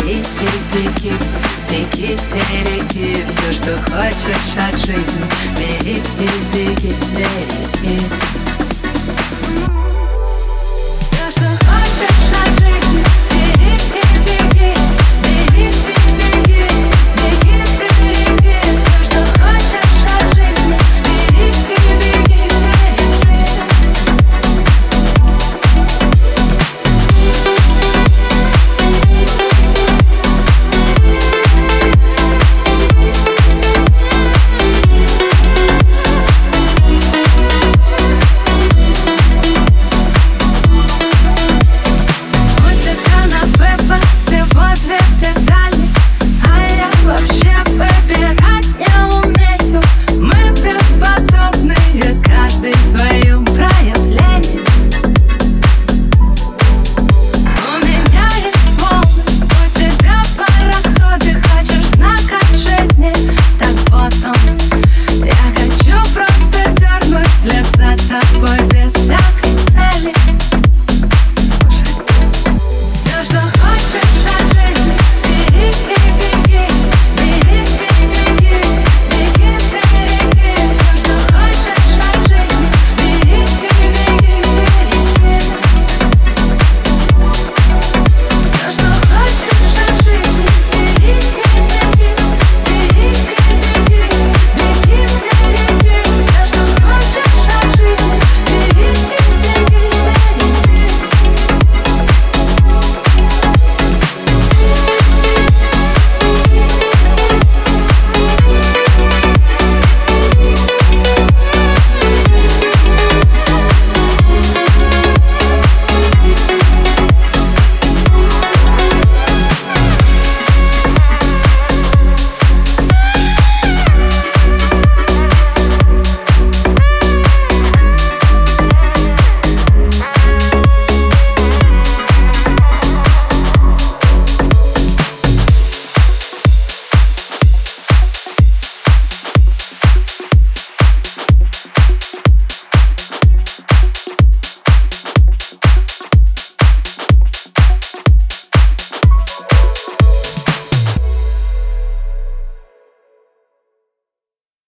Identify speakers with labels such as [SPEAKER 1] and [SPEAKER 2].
[SPEAKER 1] твоей излики Беги, береги все, что хочешь от жизни. Бери и беги, береги